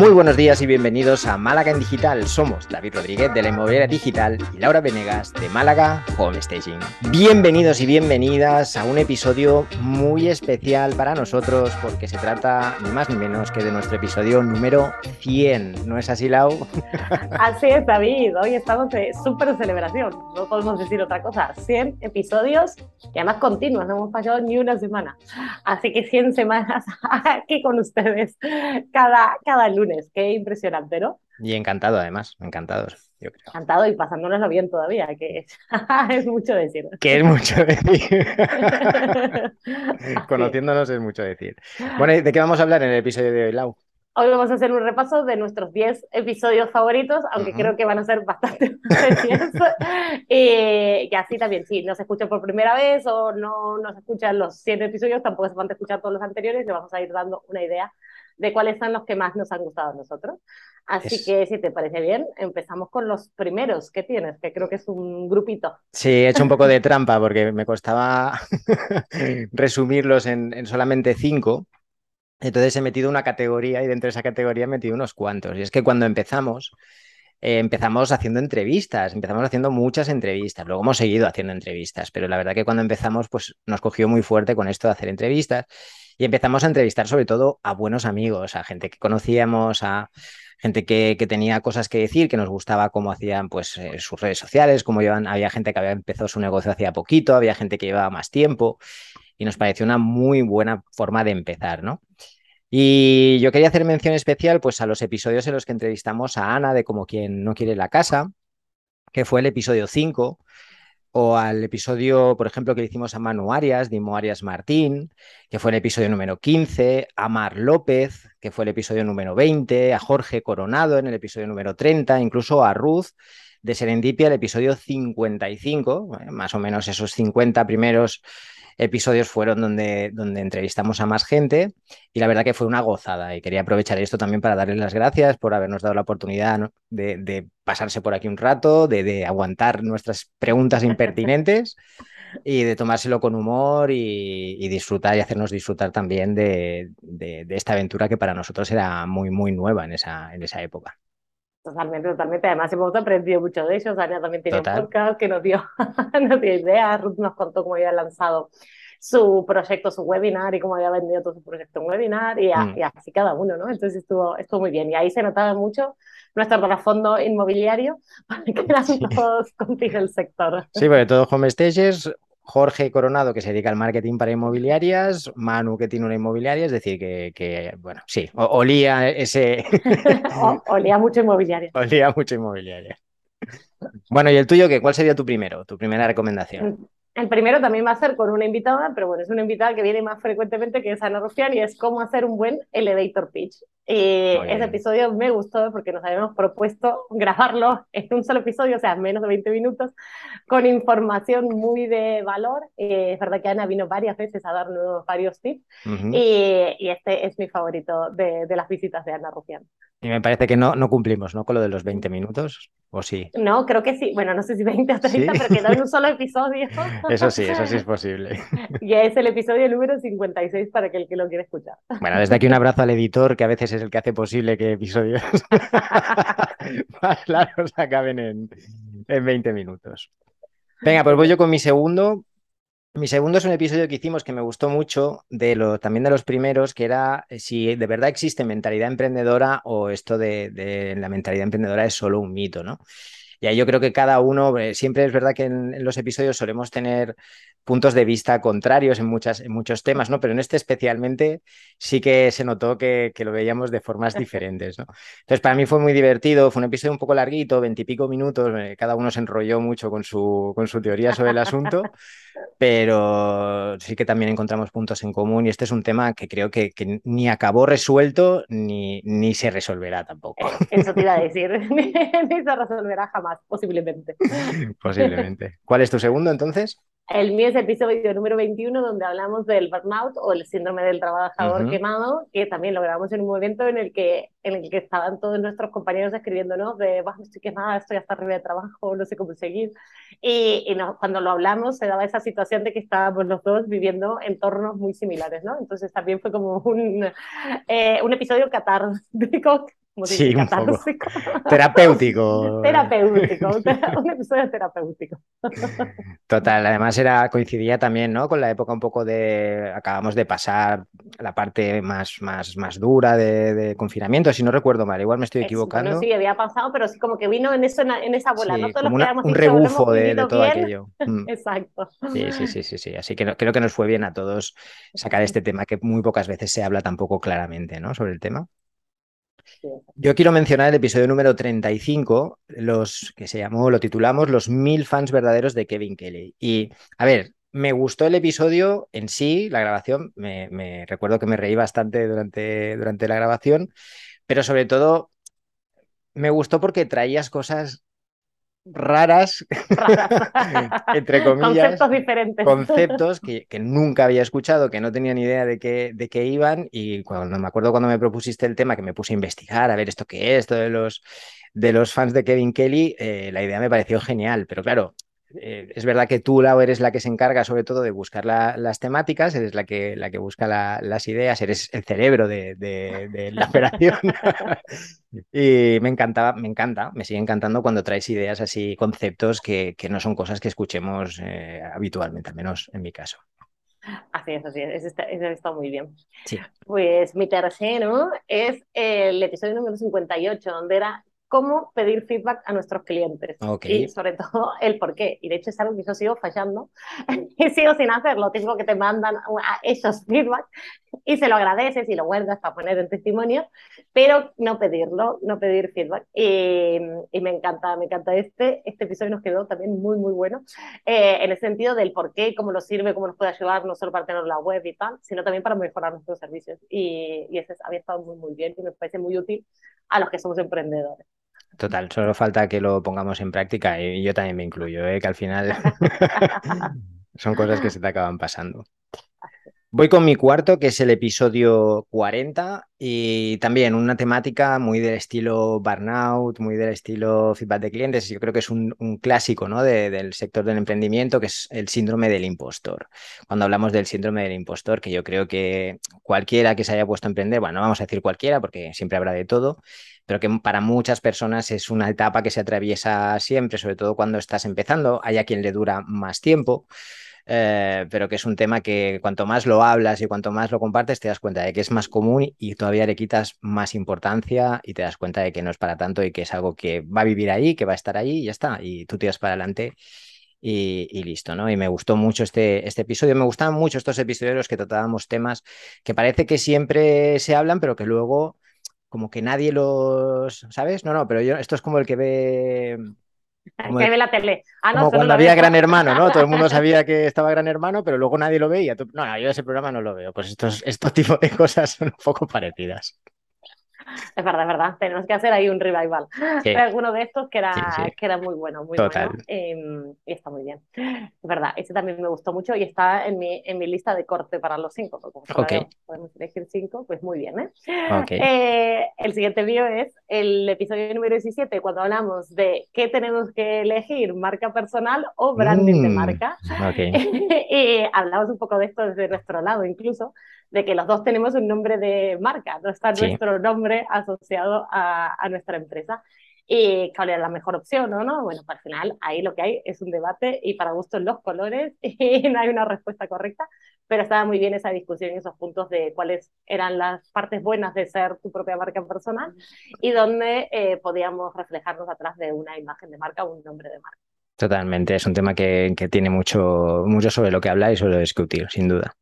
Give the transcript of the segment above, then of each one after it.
Muy buenos días y bienvenidos a Málaga en Digital. Somos David Rodríguez de la Inmobiliaria Digital y Laura Venegas de Málaga Home Staging. Bienvenidos y bienvenidas a un episodio muy especial para nosotros porque se trata ni más ni menos que de nuestro episodio número 100. ¿No es así, Lau? Así es, David. Hoy estamos de súper celebración. No podemos decir otra cosa. 100 episodios y además continuos. No hemos fallado ni una semana. Así que 100 semanas aquí con ustedes cada, cada lunes lunes. Qué impresionante, ¿no? Y encantado, además, encantados. Yo creo. Encantado y pasándonoslo bien todavía, que es, mucho decir. Que es mucho decir. Conociéndonos es mucho decir. Bueno, ¿de qué vamos a hablar en el episodio de hoy, Lau? Hoy vamos a hacer un repaso de nuestros 10 episodios favoritos, aunque creo que van a ser bastante más y que así también, si no se escucha por primera vez o no nos escuchan los 100 episodios, tampoco se van a escuchar todos los anteriores, le vamos a ir dando una idea de cuáles son los que más nos han gustado a nosotros. Así que si te parece bien, empezamos con los primeros que tienes, que creo que es un grupito. Sí, he hecho un poco de trampa porque me costaba resumirlos en, solamente cinco. Entonces he metido una categoría y dentro de esa categoría he metido unos cuantos. Y es que cuando empezamos, eh, empezamos haciendo entrevistas, empezamos haciendo muchas entrevistas, luego hemos seguido haciendo entrevistas, pero la verdad que cuando empezamos pues nos cogió muy fuerte con esto de hacer entrevistas y empezamos a entrevistar sobre todo a buenos amigos, a gente que conocíamos, a gente que, tenía cosas que decir, que nos gustaba cómo hacían pues, eh, sus redes sociales, cómo llevan, había gente que había empezado su negocio hacía poquito, había gente que llevaba más tiempo y nos pareció una muy buena forma de empezar, ¿no? Y yo quería hacer mención especial pues, a los episodios en los que entrevistamos a Ana de Como quien no quiere la casa, que fue el episodio 5, o al episodio, por ejemplo, que le hicimos a Manu Arias, Dimo Arias Martín, que fue el episodio número 15, a Mar López, que fue el episodio número 20, a Jorge Coronado en el episodio número 30, incluso a Ruth de Serendipia, el episodio 55, eh, más o menos esos 50 primeros episodios fueron donde, donde entrevistamos a más gente y la verdad que fue una gozada y quería aprovechar esto también para darles las gracias por habernos dado la oportunidad de, pasarse por aquí un rato, de, aguantar nuestras preguntas impertinentes y de tomárselo con humor y, disfrutar y hacernos disfrutar también de, esta aventura que para nosotros era muy, muy nueva en esa, en esa época. Totalmente, totalmente. Además, hemos aprendido mucho de ellos. Ana también tiene un podcast que nos dio, nos dio ideas. Ruth nos contó cómo había lanzado su proyecto, su webinar y cómo había vendido todo su proyecto en webinar y, mm. así cada uno, ¿no? Entonces estuvo, estuvo muy bien. Y ahí se notaba mucho nuestro trasfondo inmobiliario, que eran todos contigo el sector. Sí, porque todos home stages, Jorge Coronado, que se dedica al marketing para inmobiliarias, Manu, que tiene una inmobiliaria, es decir, que, bueno, sí, olía ese... olía mucho inmobiliaria. Olía mucho inmobiliaria. Bueno, ¿y el tuyo qué? ¿Cuál sería tu primero, tu primera recomendación? El primero también va a ser con una invitada, pero bueno, es una invitada que viene más frecuentemente que es Ana Rufián y es cómo hacer un buen elevator pitch. Y ese episodio me gustó porque nos habíamos propuesto grabarlo en un solo episodio, o sea, menos de 20 minutos, con información muy de valor. es verdad que Ana vino varias veces a darnos varios tips y, este es mi favorito de, de las visitas de Ana Rufián. Y me parece que no, no cumplimos, ¿no? Con lo de los 20 minutos, ¿o sí? No, creo que sí. Bueno, no sé si 20 o 30, pero quedó en un solo episodio. Eso sí, eso sí es posible. Y es el episodio número 56 para aquel que lo quiera escuchar. Bueno, desde aquí un abrazo al editor, que a veces es el que hace posible que episodios más largos acaben en, en 20 minutos. Venga, pues voy yo con mi segundo. Mi segundo es un episodio que hicimos que me gustó mucho, de lo, también de los primeros, que era eh, si de verdad existe mentalidad emprendedora o esto de la mentalidad emprendedora es solo un mito, ¿no? Y ahí yo creo que cada uno, eh, siempre es verdad que en, los episodios solemos tener puntos de vista contrarios en, muchas, en muchos temas, ¿no? Pero en este especialmente sí que se notó que, que lo veíamos de formas diferentes, ¿no? Entonces, para mí fue muy divertido, fue un episodio un poco larguito, veintipico minutos, eh, cada uno se enrolló mucho con su, con su teoría sobre el asunto, pero sí que también encontramos puntos en común y este es un tema que creo que, que ni acabó resuelto ni, ni se resolverá tampoco. Eso te iba a decir, ni se resolverá jamás posiblemente. Posiblemente. ¿Cuál es tu segundo entonces? El mío es el episodio número 21, donde hablamos del burnout o el síndrome del trabajador quemado, que también lo grabamos en un momento en el que, en el que estaban todos nuestros compañeros escribiéndonos de, bajo estoy quemada, estoy hasta arriba de trabajo, no sé cómo seguir. Y, y cuando lo hablamos se daba esa situación de que estábamos los dos viviendo entornos muy similares, ¿no? Entonces también fue como un, eh, un episodio catártico sí, un poco. terapéutico. terapéutico, un episodio terapéutico. Total, además era, coincidía también ¿no? con la época un poco de, acabamos de pasar la parte más, más, más dura de, confinamiento, si no recuerdo mal, igual me estoy equivocando. sí, había pasado, pero sí como que vino en, eso, en esa bola, ¿no? Todos un rebufo de, todo aquello. Mm. Exacto. Sí, sí, sí, sí, sí, así que creo que nos fue bien a todos sacar este tema que muy pocas veces se habla tampoco claramente, ¿no? Sobre el tema. Yo quiero mencionar el episodio número 35, los que se llamó, lo titulamos Los mil fans verdaderos de Kevin Kelly. Y, a ver, me gustó el episodio en sí, la grabación, me, recuerdo que me reí bastante durante, durante la grabación, pero sobre todo me gustó porque traías cosas raras, entre comillas, conceptos diferentes. Conceptos que, nunca había escuchado, que no tenía ni idea de qué, de qué iban. Y cuando me acuerdo cuando me propusiste el tema, que me puse a investigar, a ver esto qué es, esto de los, de los fans de Kevin Kelly, eh, la idea me pareció genial. Pero claro, eh, es verdad que tú, Lau, eres la que se encarga sobre todo de buscar las temáticas, eres la que, la que busca las ideas, eres el cerebro de, la operación. y me encantaba, me encanta, me sigue encantando cuando traes ideas así, conceptos que, no son cosas que escuchemos eh, habitualmente, al menos en mi caso. Así es, así es, está, está muy bien. Sí. Pues mi tercero es el episodio número 58, donde era cómo pedir feedback a nuestros clientes y sobre todo el por qué. Y de hecho es algo que yo sigo fallando y sigo sin hacerlo. Tengo que te mandan a esos feedback y se lo agradeces y lo guardas para poner en testimonio, pero no pedirlo, no pedir feedback. Y, me encanta, me encanta este. Este episodio nos quedó también muy, muy bueno eh, en el sentido del por qué, cómo lo sirve, cómo nos puede ayudar, no solo para tener la web y tal, sino también para mejorar nuestros servicios. Y, y ese había estado muy, muy bien y me parece muy útil a los que somos emprendedores. Total, solo falta que lo pongamos en práctica y yo también me incluyo, ¿eh? que al final son cosas que se te acaban pasando. Voy con mi cuarto, que es el episodio 40, y también una temática muy del estilo burnout, muy del estilo feedback de clientes. Yo creo que es un, clásico ¿no? del sector del emprendimiento, que es el síndrome del impostor. Cuando hablamos del síndrome del impostor, que yo creo que cualquiera que se haya puesto a emprender, bueno, no vamos a decir cualquiera, porque siempre habrá de todo, pero que para muchas personas es una etapa que se atraviesa siempre, sobre todo cuando estás empezando. Hay a quien le dura más tiempo. Eh, pero que es un tema que cuanto más lo hablas y cuanto más lo compartes, te das cuenta de que es más común y todavía le quitas más importancia y te das cuenta de que no es para tanto y que es algo que va a vivir ahí, que va a estar ahí y ya está. Y tú tiras para adelante y, listo, ¿no? Y me gustó mucho este, este episodio. Me gustaban mucho estos episodios en los que tratábamos temas que parece que siempre se hablan, pero que luego como que nadie los, ¿sabes? No, no, pero yo, esto es como el que ve... que ve la tele. Ah, como cuando había Gran Hermano, ¿no? Todo el mundo sabía que estaba Gran Hermano, pero luego nadie lo veía. No, yo ese programa no lo veo. Pues estos, estos tipos de cosas son un poco parecidas. Es verdad, es verdad. Tenemos que hacer ahí un revival. Sí. alguno de estos que era, que era muy bueno, muy bueno. Em, y está muy bien. Es verdad, ese también me gustó mucho y está en mi, en mi lista de corte para los cinco. Como podemos elegir cinco, pues muy bien. ¿eh? Eh, el siguiente vídeo es el episodio número 17, cuando hablamos de qué tenemos que elegir, marca personal o branding de mm, marca. y hablamos un poco de esto desde nuestro lado incluso de que los dos tenemos un nombre de marca, no está nuestro nombre asociado a, a, nuestra empresa. Y cuál es la mejor opción, ¿o no? Bueno, pues al final ahí lo que hay es un debate y para gustos los colores y no hay una respuesta correcta, pero estaba muy bien esa discusión y esos puntos de cuáles eran las partes buenas de ser tu propia marca personal y dónde eh, podíamos reflejarnos atrás de una imagen de marca o un nombre de marca. Totalmente, es un tema que, que tiene mucho, mucho sobre lo que hablar y sobre lo discutir, sin duda.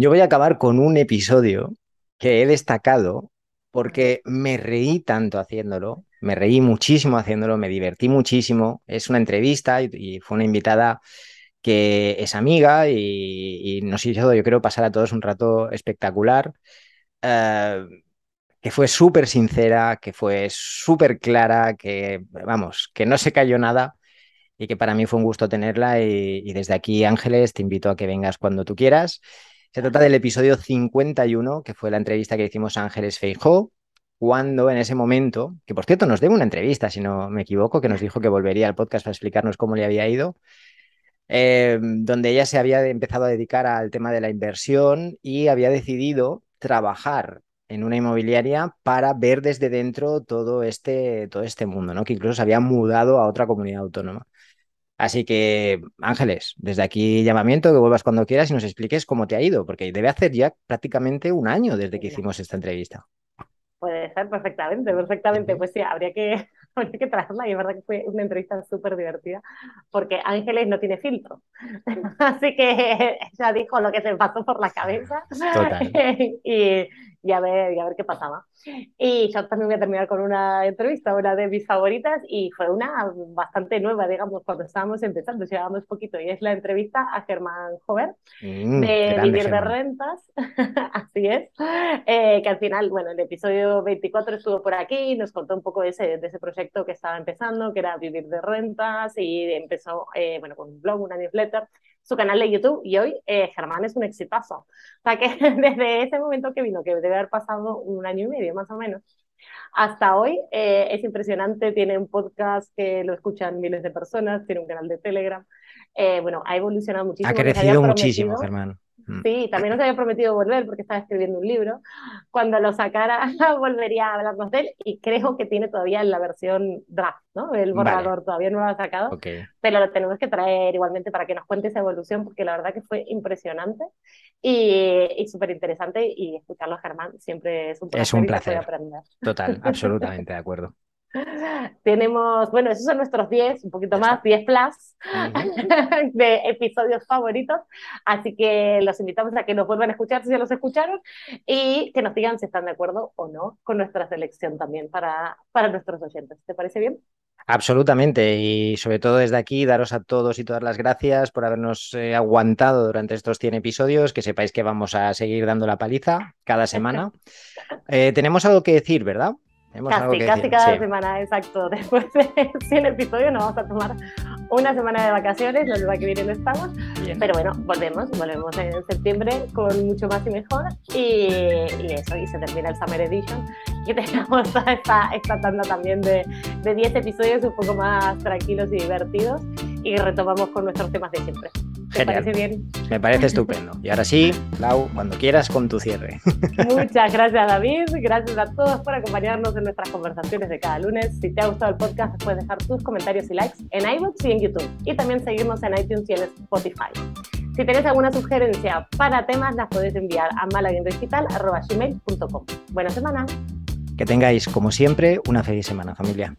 Yo voy a acabar con un episodio que he destacado porque me reí tanto haciéndolo, me reí muchísimo haciéndolo, me divertí muchísimo. Es una entrevista y, fue una invitada que es amiga y, nos hizo, yo creo, pasar a todos un rato espectacular. Eh, que fue súper sincera, que fue súper clara, que, vamos, que no se cayó nada y que para mí fue un gusto tenerla y, y desde aquí, Ángeles, te invito a que vengas cuando tú quieras se trata del episodio 51, que fue la entrevista que hicimos a Ángeles Feijó, cuando en ese momento, que por cierto nos dio una entrevista, si no me equivoco, que nos dijo que volvería al podcast para explicarnos cómo le había ido, eh, donde ella se había empezado a dedicar al tema de la inversión y había decidido trabajar en una inmobiliaria para ver desde dentro todo este, todo este mundo, ¿no? Que incluso se había mudado a otra comunidad autónoma. Así que, Ángeles, desde aquí llamamiento, que vuelvas cuando quieras y nos expliques cómo te ha ido, porque debe hacer ya prácticamente un año desde que hicimos esta entrevista. Puede ser perfectamente, perfectamente. Pues sí, habría que, habría que traerla y es verdad que fue una entrevista súper divertida porque Ángeles no tiene filtro. Así que ella dijo lo que se pasó por la cabeza Total. y, y a ver, y a ver qué pasaba. Y yo también voy a terminar con una entrevista, una de mis favoritas, y fue una bastante nueva, digamos, cuando estábamos empezando, llevábamos poquito, y es la entrevista a Germán Jover, mm, de Vivir de Rentas, así es, eh, que al final, bueno, el episodio 24 estuvo por aquí, nos contó un poco de ese, de ese proyecto que estaba empezando, que era Vivir de Rentas, y empezó, eh, bueno, con un blog, una newsletter, su canal de YouTube y hoy eh, Germán es un exitazo. O sea que desde ese momento que vino, que debe haber pasado un año y medio más o menos, hasta hoy eh, es impresionante, tiene un podcast que lo escuchan miles de personas, tiene un canal de Telegram. Eh, bueno, ha evolucionado muchísimo. Ha crecido muchísimo, Germán. Mm. Sí, también nos había prometido volver porque estaba escribiendo un libro. Cuando lo sacara, volvería a hablarnos de él y creo que tiene todavía la versión draft, ¿no? El borrador todavía no lo ha sacado, pero lo tenemos que traer igualmente para que nos cuente esa evolución porque la verdad que fue impresionante y, y súper interesante y escucharlo a Germán siempre es un placer. Es un placer. Aprender. Total, absolutamente de acuerdo. Tenemos, bueno, esos son nuestros 10, un poquito más, 10 plus de episodios favoritos. Así que los invitamos a que nos vuelvan a escuchar si ya los escucharon y que nos digan si están de acuerdo o no con nuestra selección también para, para nuestros oyentes. ¿Te parece bien? Absolutamente, y sobre todo desde aquí daros a todos y todas las gracias por habernos eh, aguantado durante estos 100 episodios, que sepáis que vamos a seguir dando la paliza cada semana. Eh, tenemos algo que decir, ¿verdad? Casi, casi cada semana, exacto. Después de 100 episodios nos vamos a tomar una semana de vacaciones, la semana que viene no estamos, pero bueno, volvemos, volvemos en septiembre con mucho más y mejor y, y eso, y se termina el Summer Edition y tenemos esta, esta tanda también de, de 10 episodios un poco más tranquilos y divertidos y retomamos con nuestros temas de siempre. ¿Te parece bien? Me parece estupendo. Y ahora sí, Lau, cuando quieras con tu cierre. Muchas gracias, David. Gracias a todos por acompañarnos en nuestras conversaciones de cada lunes. Si te ha gustado el podcast, puedes dejar tus comentarios y likes en iBooks y en YouTube. Y también seguirnos en iTunes y en Spotify. Si tenés alguna sugerencia para temas, las podés enviar a malaguindigital.com. Buena semana. Que tengáis, como siempre, una feliz semana, familia.